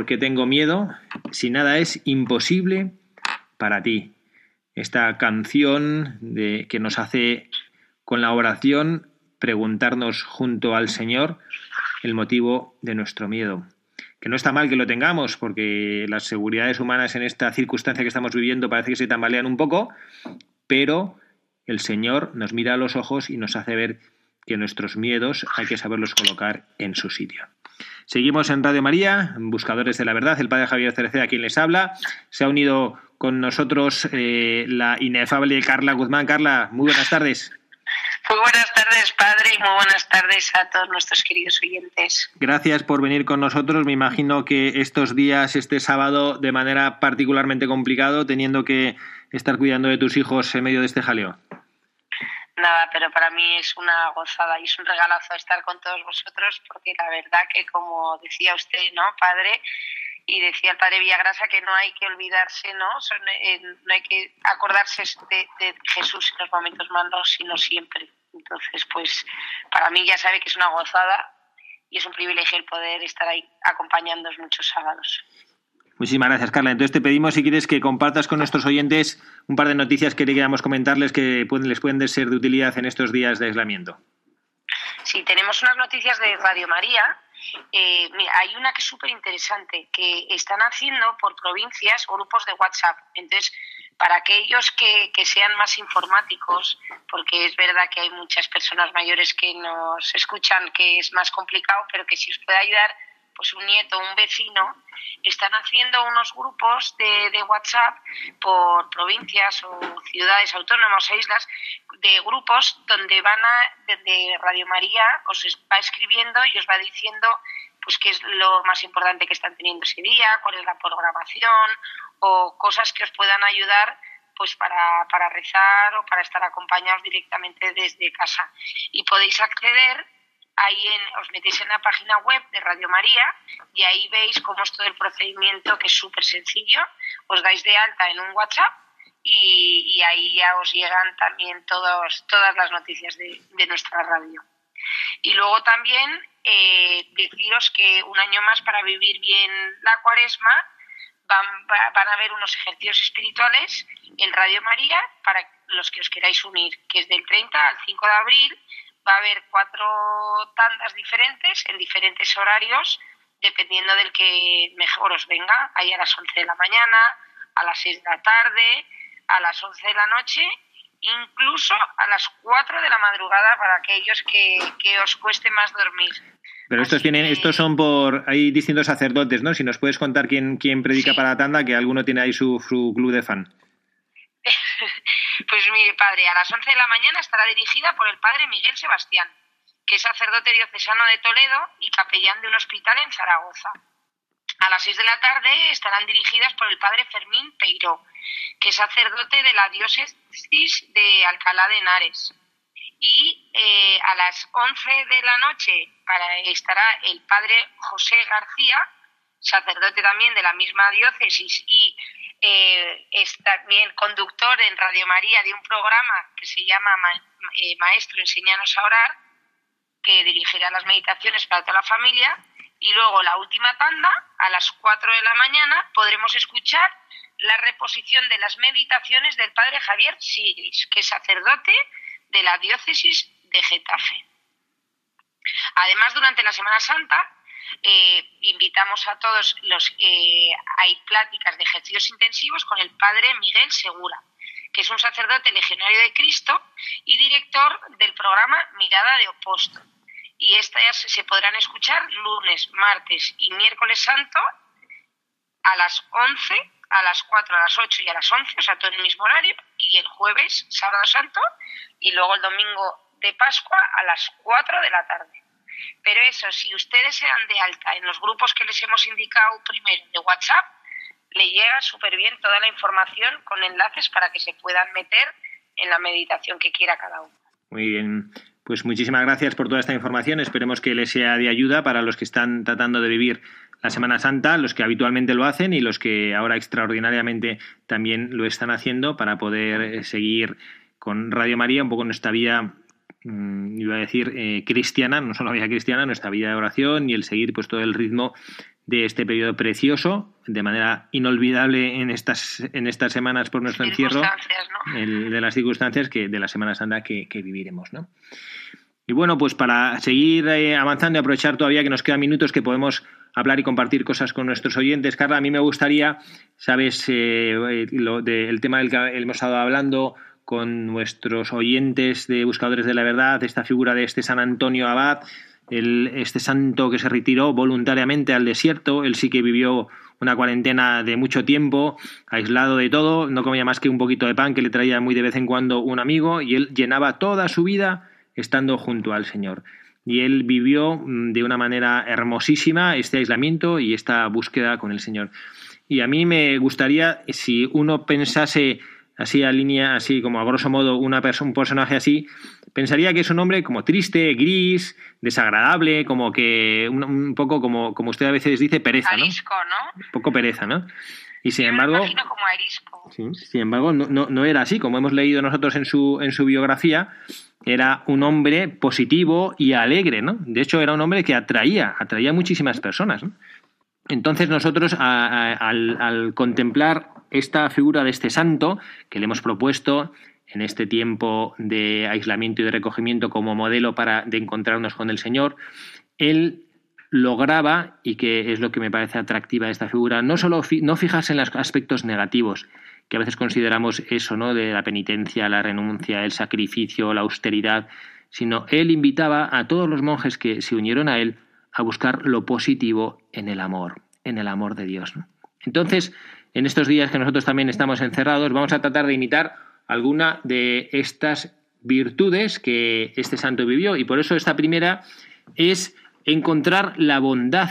Qué tengo miedo si nada es imposible para ti? Esta canción de, que nos hace con la oración preguntarnos junto al Señor el motivo de nuestro miedo. Que no está mal que lo tengamos, porque las seguridades humanas en esta circunstancia que estamos viviendo parece que se tambalean un poco, pero el Señor nos mira a los ojos y nos hace ver que nuestros miedos hay que saberlos colocar en su sitio. Seguimos en Radio María, Buscadores de la Verdad, el padre Javier Cereceda quien les habla. Se ha unido con nosotros eh, la inefable Carla Guzmán. Carla, muy buenas tardes. Muy buenas tardes, padre, y muy buenas tardes a todos nuestros queridos oyentes. Gracias por venir con nosotros. Me imagino que estos días, este sábado, de manera particularmente complicado, teniendo que estar cuidando de tus hijos en medio de este jaleo. Nada, pero para mí es una gozada y es un regalazo estar con todos vosotros porque la verdad que como decía usted, ¿no, padre? Y decía el padre Villagrasa que no hay que olvidarse, ¿no? Eh, no hay que acordarse de, de, Jesús en los momentos malos, sino siempre. Entonces, pues para mí ya sabe que es una gozada y es un privilegio el poder estar ahí acompañándoos muchos sábados. Muchísimas gracias, Carla. Entonces te pedimos, si quieres, que compartas con nuestros oyentes un par de noticias que queríamos comentarles que pueden, les pueden ser de utilidad en estos días de aislamiento. Sí, tenemos unas noticias de Radio María. Eh, mira, hay una que es súper interesante, que están haciendo por provincias grupos de WhatsApp. Entonces, para aquellos que, que, sean más informáticos, porque es verdad que hay muchas personas mayores que nos escuchan, que es más complicado, pero que si os puede ayudar pues un nieto, un vecino, están haciendo unos grupos de, de, WhatsApp por provincias o ciudades autónomas o islas, de grupos donde van a, desde Radio María os va escribiendo y os va diciendo pues qué es lo más importante que están teniendo ese día, cuál es la programación o cosas que os puedan ayudar pues para, para rezar o para estar acompañados directamente desde casa. Y podéis acceder ahí en, os metéis en la página web de Radio María y ahí veis cómo es todo el procedimiento, que es súper sencillo. Os dais de alta en un WhatsApp y, ahí ya os llegan también todos, todas las noticias de, nuestra radio. Y luego también eh, deciros que un año más para vivir bien la cuaresma van, van a haber unos ejercicios espirituales en Radio María para los que os queráis unir, que es del 30 al 5 de abril va a haber cuatro tandas diferentes en diferentes horarios, dependiendo del que mejor os venga. Hay a las 11 de la mañana, a las 6 de la tarde, a las 11 de la noche, incluso a las 4 de la madrugada para aquellos que, que os cueste más dormir. Pero estos tienen, estos son por, hay distintos sacerdotes, ¿no? Si nos puedes contar quién, quién predica para la tanda, que alguno tiene ahí su, su club de fan. Pues mire, padre, a las 11 de la mañana estará dirigida por el padre Miguel Sebastián, que es sacerdote diocesano de Toledo y capellán de un hospital en Zaragoza. A las 6 de la tarde estarán dirigidas por el padre Fermín Peiró, que es sacerdote de la diócesis de Alcalá de Henares. Y eh, a las 11 de la noche estará el padre José García, sacerdote también de la misma diócesis y eh, es también conductor en Radio María de un programa que se llama eh, Maestro, enséñanos a orar, que dirigirá las meditaciones para toda la familia. Y luego la última tanda, a las 4 de la mañana, podremos escuchar la reposición de las meditaciones del padre Javier Sigris, que es sacerdote de la diócesis de Getafe. Además, durante la Semana Santa eh, invitamos a todos los eh, hay pláticas de ejercicios intensivos con el padre Miguel Segura, que es un sacerdote legionario de Cristo y director del programa Mirada de Oposto. Y estas se podrán escuchar lunes, martes y miércoles santo a las 11 a las 4, a las 8 y a las 11, o sea, todo en el mismo horario, y el jueves, sábado santo, y luego el domingo de Pascua a las 4 de la tarde. Pero eso, si ustedes se dan de alta en los grupos que les hemos indicado primero de WhatsApp, le llega súper bien toda la información con enlaces para que se puedan meter en la meditación que quiera cada uno. Muy bien. Pues muchísimas gracias por toda esta información. Esperemos que les sea de ayuda para los que están tratando de vivir la Semana Santa, los que habitualmente lo hacen y los que ahora extraordinariamente también lo están haciendo para poder eh, seguir con Radio María un poco nuestra vida mm, iba a decir eh, cristiana, no solo vida cristiana, nuestra vida de oración y el seguir pues todo el ritmo de este periodo precioso, de manera inolvidable en estas, en estas semanas por nuestro encierro, de las circunstancias que de la Semana Santa que, viviremos. ¿no? Y bueno, pues para seguir eh, avanzando y aprovechar todavía que nos quedan minutos que podemos hablar y compartir cosas con nuestros oyentes. Carla, a mí me gustaría, sabes, eh, lo del tema del que hemos estado hablando con nuestros oyentes de Buscadores de la Verdad, esta figura de este San Antonio Abad, el, este santo que se retiró voluntariamente al desierto, él sí que vivió una cuarentena de mucho tiempo, aislado de todo, no comía más que un poquito de pan que le traía muy de vez en cuando un amigo y él llenaba toda su vida estando junto al Señor. Y él vivió mm, de una manera hermosísima este aislamiento y esta búsqueda con el Señor. Y a mí me gustaría, si uno pensase así a línea, así como a grosso modo una un personaje así, pensaría que es un hombre como triste, gris, desagradable, como que un, poco como, como usted a veces dice, pereza, ¿no? ¿no? Un poco pereza, ¿no? Y sin embargo, como sin embargo, no, no, no, era así, como hemos leído nosotros en su, en su biografía, era un hombre positivo y alegre, ¿no? De hecho, era un hombre que atraía, atraía a muchísimas personas. Entonces nosotros al, contemplar esta figura de este santo que le hemos propuesto en este tiempo de aislamiento y de recogimiento como modelo para de encontrarnos con el Señor, él lograba, y que es lo que me parece atractiva de esta figura, no solo no fijarse en los aspectos negativos, que a veces consideramos eso, ¿no? De la penitencia, la renuncia, el sacrificio, la austeridad, sino él invitaba a todos los monjes que se unieron a él a buscar lo positivo en el amor, en el amor de Dios. Entonces, en estos días que nosotros también estamos encerrados, vamos a tratar de imitar alguna de estas virtudes que este santo vivió y por eso esta primera es encontrar la bondad.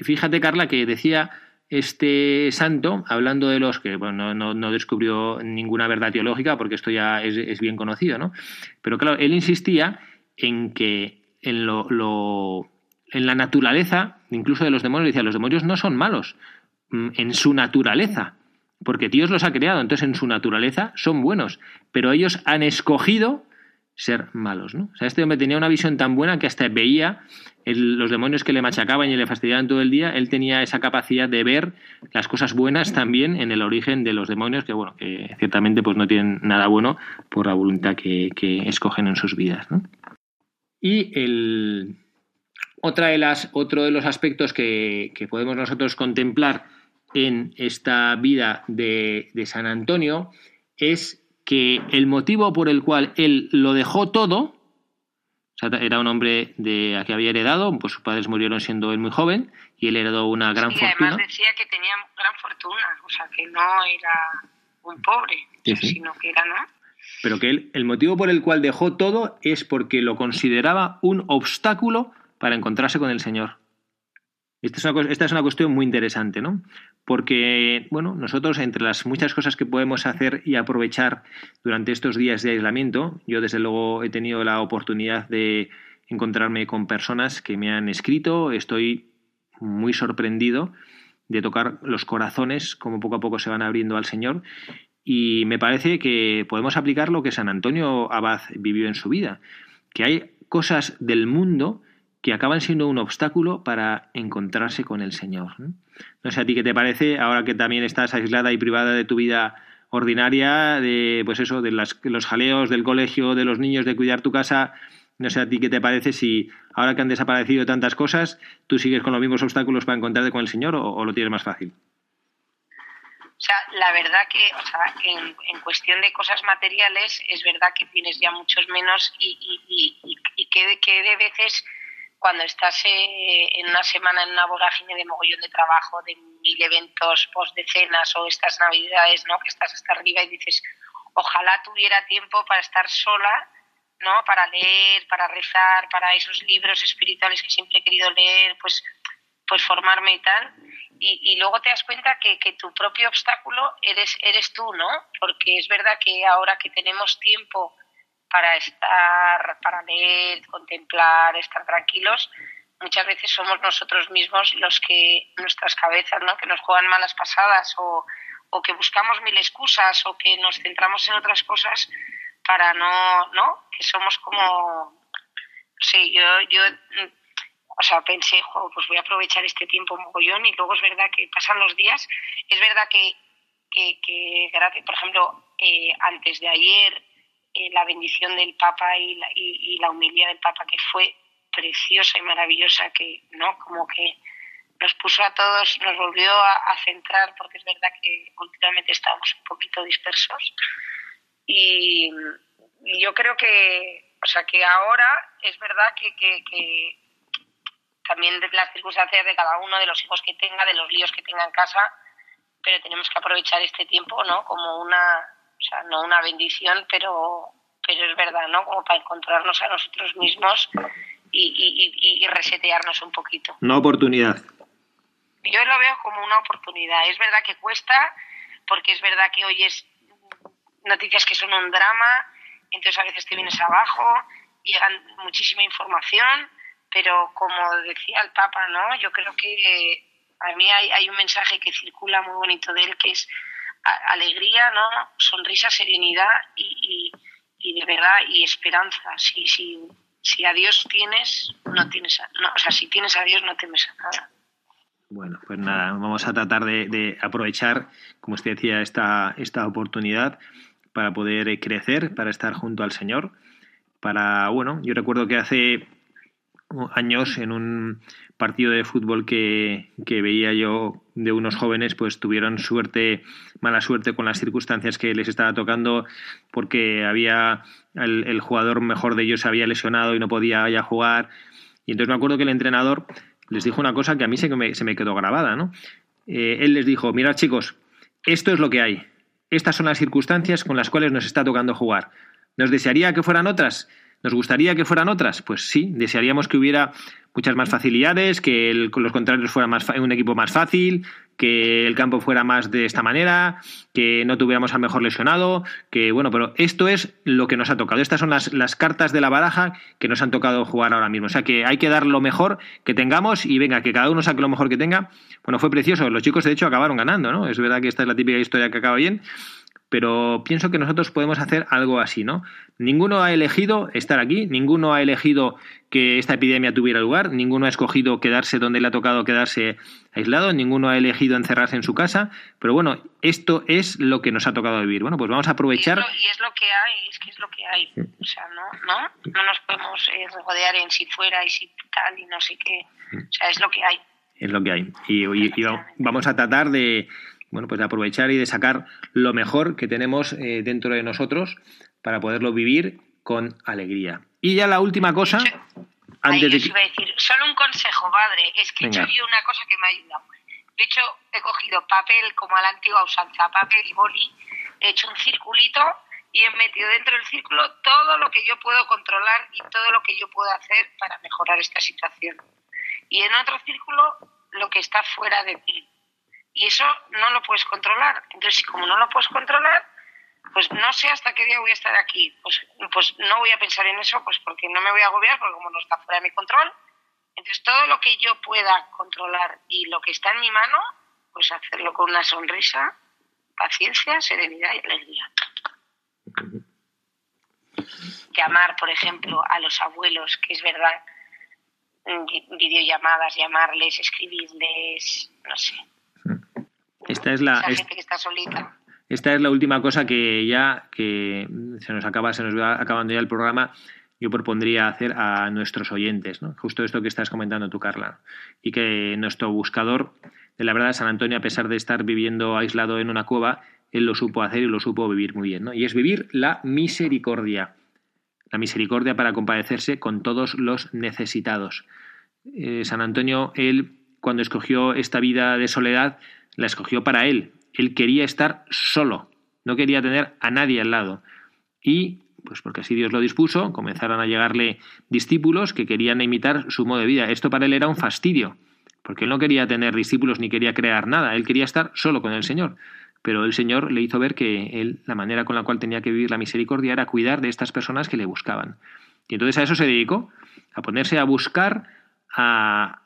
Fíjate, Carla, que decía este santo, hablando de los que bueno, no, descubrió ninguna verdad teológica, porque esto ya es, bien conocido, ¿no? Pero claro, él insistía en que en lo en la naturaleza, incluso de los demonios, decía, los demonios no son malos en su naturaleza, porque Dios los ha creado, entonces en su naturaleza son buenos, pero ellos han escogido ser malos. ¿no? O sea, este hombre tenía una visión tan buena que hasta veía los demonios que le machacaban y le fastidiaban todo el día, él tenía esa capacidad de ver las cosas buenas también en el origen de los demonios, que bueno, que ciertamente pues no tienen nada bueno por la voluntad que, que escogen en sus vidas. ¿no? Y el, otra de las, otro de los aspectos que, podemos nosotros contemplar en esta vida de, San Antonio es que el motivo por el cual él lo dejó todo, era un hombre de, que había heredado, pues sus padres murieron siendo él muy joven y él heredó una gran fortuna. Además decía que tenía gran fortuna, o sea, que no era un pobre, sino que era, ¿no? Pero que él, el motivo por el cual dejó todo es porque lo consideraba un obstáculo para encontrarse con el Señor. Esta es, una, esta es una cuestión muy interesante, ¿no? Porque, bueno, nosotros entre las muchas cosas que podemos hacer y aprovechar durante estos días de aislamiento, yo desde luego he tenido la oportunidad de encontrarme con personas que me han escrito, estoy muy sorprendido de tocar los corazones, como poco a poco se van abriendo al Señor, y me parece que podemos aplicar lo que San Antonio Abad vivió en su vida, que hay cosas del mundo que acaban siendo un obstáculo para encontrarse con el Señor. ¿no? sé a ti qué te parece, ahora que también estás aislada y privada de tu vida ordinaria, de pues eso, de los jaleos del colegio, de los niños, de cuidar tu casa. No sé a ti qué te parece si ahora que han desaparecido tantas cosas, tú sigues con los mismos obstáculos para encontrarte con el Señor o, lo tienes más fácil. O sea, la verdad que, o sea, en, cuestión de cosas materiales, es verdad que tienes ya muchos menos y, y, y que, que de veces cuando estás eh, en una semana en una vorágine de mogollón de trabajo, de mil eventos post decenas o estas navidades, ¿no? Que estás hasta arriba y dices, ojalá tuviera tiempo para estar sola, ¿no? Para leer, para rezar, para esos libros espirituales que siempre he querido leer, pues, pues formarme y tal. Y, luego te das cuenta que, que, tu propio obstáculo eres, eres tú, ¿no? Porque es verdad que ahora que tenemos tiempo para estar, para leer, contemplar, estar tranquilos, muchas veces somos nosotros mismos los que, nuestras cabezas, ¿no? Que nos juegan malas pasadas o, o que buscamos mil excusas o que nos centramos en otras cosas para no, ¿no? Que somos como, sí, yo, yo, o sea, pensé, pues voy a aprovechar este tiempo mogollón y luego es verdad que pasan los días, es verdad que, que, que por ejemplo, eh, antes de ayer, eh, la bendición del Papa y la, y, la humildad del Papa que fue preciosa y maravillosa, que, ¿no? Como que nos puso a todos, nos volvió a, centrar, porque es verdad que últimamente estábamos un poquito dispersos. Y, yo creo que, o sea, que ahora es verdad que, que, también de las circunstancias de cada uno, de los hijos que tenga, de los líos que tenga en casa, pero tenemos que aprovechar este tiempo, ¿no? Como una, o sea, no una bendición, pero, pero es verdad, ¿no? Como para encontrarnos a nosotros mismos y, y, y resetearnos un poquito. Una oportunidad yo lo veo como una oportunidad. Es verdad que cuesta, porque es verdad que oyes noticias que son un drama, entonces a veces te vienes abajo, llegan muchísima información, pero como decía el Papa, ¿no? Yo creo que a mí hay, hay un mensaje que circula muy bonito de él que es alegría, ¿no? Sonrisa, serenidad y, y, de verdad y esperanza. Si, si, si a Dios tienes, no tienes, no, o sea, si tienes a Dios no temes a nada. Bueno, pues nada, vamos a tratar de, aprovechar, como usted decía, esta, esta oportunidad para poder eh, crecer, para estar junto al Señor. Para, bueno, yo recuerdo que hace años en un partido de fútbol que, que, veía yo de unos jóvenes, pues tuvieron suerte, mala suerte con las circunstancias que les estaba tocando, porque había el, el jugador mejor de ellos se había lesionado y no podía ya jugar. Y entonces me acuerdo que el entrenador les dijo una cosa que a mí se me, se me quedó grabada, ¿no? Eh, él les dijo, mirad chicos, esto es lo que hay. Estas son las circunstancias con las cuales nos está tocando jugar. ¿Nos desearía que fueran otras? ¿Nos gustaría que fueran otras? Pues sí, desearíamos que hubiera muchas más facilidades, que el, los contrarios fuera más, un equipo más fácil, que el campo fuera más de esta manera, que no tuviéramos al mejor lesionado, que bueno, pero esto es lo que nos ha tocado. Estas son las, las cartas de la baraja que nos han tocado jugar ahora mismo. O sea que hay que dar lo mejor que tengamos y venga, que cada uno saque lo mejor que tenga. Bueno, fue precioso. Los chicos de hecho acabaron ganando, ¿no? Es verdad que esta es la típica historia que acaba bien pero pienso que nosotros podemos hacer algo así, ¿no? Ninguno ha elegido estar aquí, ninguno ha elegido que esta epidemia tuviera lugar, ninguno ha escogido quedarse donde le ha tocado quedarse aislado, ninguno ha elegido encerrarse en su casa, pero bueno, esto es lo que nos ha tocado vivir. Bueno, pues vamos a aprovechar. Y es lo, que hay, es que es lo que hay. O sea, no, no, no nos podemos eh, rodear en si fuera y si tal y no sé qué. O sea, es lo que hay. Es lo que hay. y vamos a tratar de bueno, pues de aprovechar y de sacar lo mejor que tenemos eh, dentro de nosotros para poderlo vivir con alegría. Y ya la última cosa, antes de iba a decir, solo un consejo, padre, es que he hecho yo una cosa que me ha ayudado. De hecho, he cogido papel como a la antigua usanza, papel y boli, he hecho un circulito y he metido dentro del círculo todo lo que yo puedo controlar y todo lo que yo puedo hacer para mejorar esta situación. Y en otro círculo, lo que está fuera de mí y eso no lo puedes controlar. Entonces, como no lo puedes controlar, pues no sé hasta qué día voy a estar aquí. Pues, pues no voy a pensar en eso, pues porque no me voy a agobiar, porque como no está fuera de mi control. Entonces, todo lo que yo pueda controlar y lo que está en mi mano, pues hacerlo con una sonrisa, paciencia, serenidad y alegría. Llamar, por ejemplo, a los abuelos, que es verdad, videollamadas, llamarles, escribirles, no sé, esta es la. Esta es la última cosa que ya que se nos acaba, se nos va acabando ya el programa. Yo propondría hacer a nuestros oyentes, ¿no? Justo esto que estás comentando tú, Carla, y que nuestro buscador de la verdad San Antonio, a pesar de estar viviendo aislado en una cueva, él lo supo hacer y lo supo vivir muy bien, ¿no? Y es vivir la misericordia, la misericordia para compadecerse con todos los necesitados. Eh, San Antonio, él cuando escogió esta vida de soledad, la escogió para él. Él quería estar solo, no quería tener a nadie al lado. Y, pues porque así Dios lo dispuso, comenzaron a llegarle discípulos que querían imitar su modo de vida. Esto para él era un fastidio, porque él no quería tener discípulos ni quería crear nada, él quería estar solo con el Señor. Pero el Señor le hizo ver que él, la manera con la cual tenía que vivir la misericordia era cuidar de estas personas que le buscaban. Y entonces a eso se dedicó, a ponerse a buscar a,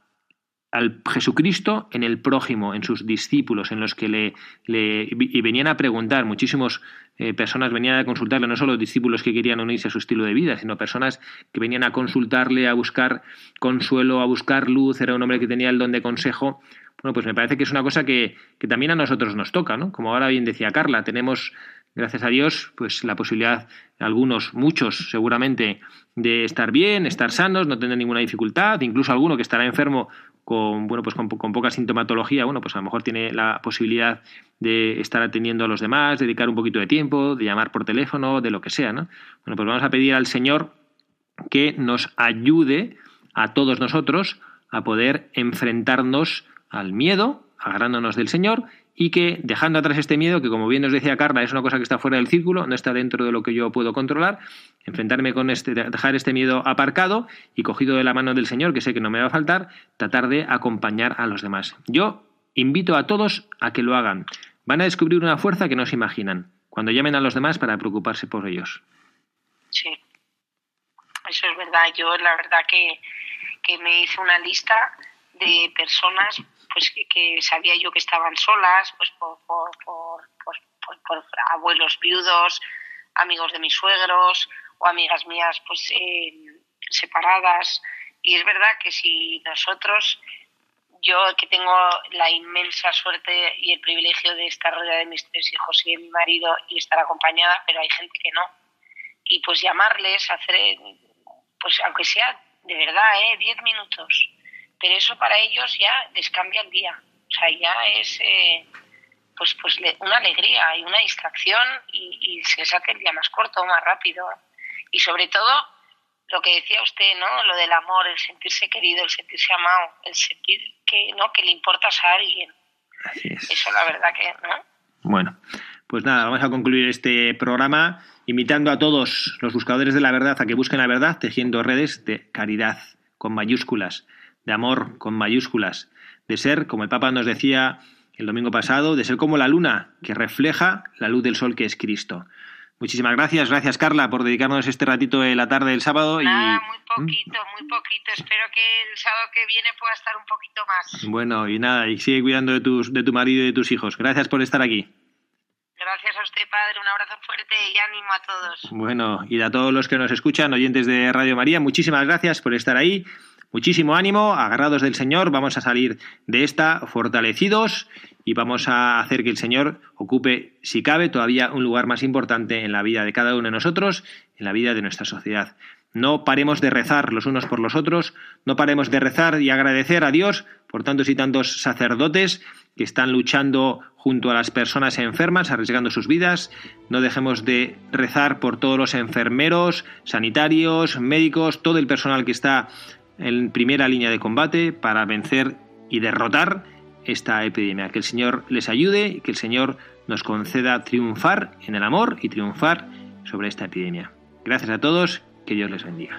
al Jesucristo en el prójimo, en sus discípulos, en los que le, y venían a preguntar, muchísimas eh, personas venían a consultarle, no solo discípulos que querían unirse a su estilo de vida, sino personas que venían a consultarle, a buscar consuelo, a buscar luz, era un hombre que tenía el don de consejo. Bueno, pues me parece que es una cosa que, que también a nosotros nos toca, ¿no? Como ahora bien decía Carla, tenemos gracias a Dios, pues la posibilidad, algunos, muchos seguramente, de estar bien, estar sanos, no tener ninguna dificultad, incluso alguno que estará enfermo con, bueno, pues con, poca sintomatología, bueno, pues a lo mejor tiene la posibilidad de estar atendiendo a los demás, dedicar un poquito de tiempo, de llamar por teléfono, de lo que sea, ¿no? Bueno, pues vamos a pedir al Señor que nos ayude a todos nosotros a poder enfrentarnos al miedo, agarrándonos del Señor y que dejando atrás este miedo, que como bien nos decía Carla, es una cosa que está fuera del círculo, no está dentro de lo que yo puedo controlar, enfrentarme con este, dejar este miedo aparcado y cogido de la mano del Señor, que sé que no me va a faltar, tratar de acompañar a los demás. Yo invito a todos a que lo hagan. Van a descubrir una fuerza que no se imaginan cuando llamen a los demás para preocuparse por ellos. Sí, eso es verdad. Yo la verdad que, que me hice una lista de personas pues que, sabía yo que estaban solas, pues por, por, por, por, abuelos viudos, amigos de mis suegros o amigas mías pues eh, separadas. Y es verdad que si nosotros, yo que tengo la inmensa suerte y el privilegio de estar rodeada de mis tres hijos y de mi marido y estar acompañada, pero hay gente que no. Y pues llamarles, hacer, pues aunque sea de verdad, ¿eh? diez minutos, pero eso para ellos ya les cambia el día. O sea, ya es eh, pues, pues una alegría y una distracción y, se les hace el día más corto, más rápido. Y sobre todo, lo que decía usted, ¿no? Lo del amor, el sentirse querido, el sentirse amado, el sentir que, ¿no? que le importas a alguien. Así es. Eso la verdad que, ¿no? Bueno, pues nada, vamos a concluir este programa invitando a todos los buscadores de la verdad a que busquen la verdad tejiendo redes de caridad con mayúsculas de amor con mayúsculas, de ser, como el Papa nos decía el domingo pasado, de ser como la luna que refleja la luz del sol que es Cristo. Muchísimas gracias, gracias Carla por dedicarnos este ratito de la tarde del sábado. Nada, muy poquito, muy poquito. Espero que el sábado que viene pueda estar un poquito más. Bueno, y nada, y sigue cuidando de, tus, de tu marido y de tus hijos. Gracias por estar aquí. Gracias a usted, padre. Un abrazo fuerte y ánimo a todos. Bueno, y a todos los que nos escuchan, oyentes de Radio María, muchísimas gracias por estar ahí. Muchísimo ánimo, agarrados del Señor, vamos a salir de esta fortalecidos y vamos a hacer que el Señor ocupe, si cabe, todavía un lugar más importante en la vida de cada uno de nosotros, en la vida de nuestra sociedad. No paremos de rezar los unos por los otros, no paremos de rezar y agradecer a Dios por tantos y tantos sacerdotes que están luchando junto a las personas enfermas, arriesgando sus vidas. No dejemos de rezar por todos los enfermeros, sanitarios, médicos, todo el personal que está en primera línea de combate para vencer y derrotar esta epidemia. Que el Señor les ayude y que el Señor nos conceda triunfar en el amor y triunfar sobre esta epidemia. Gracias a todos, que Dios les bendiga.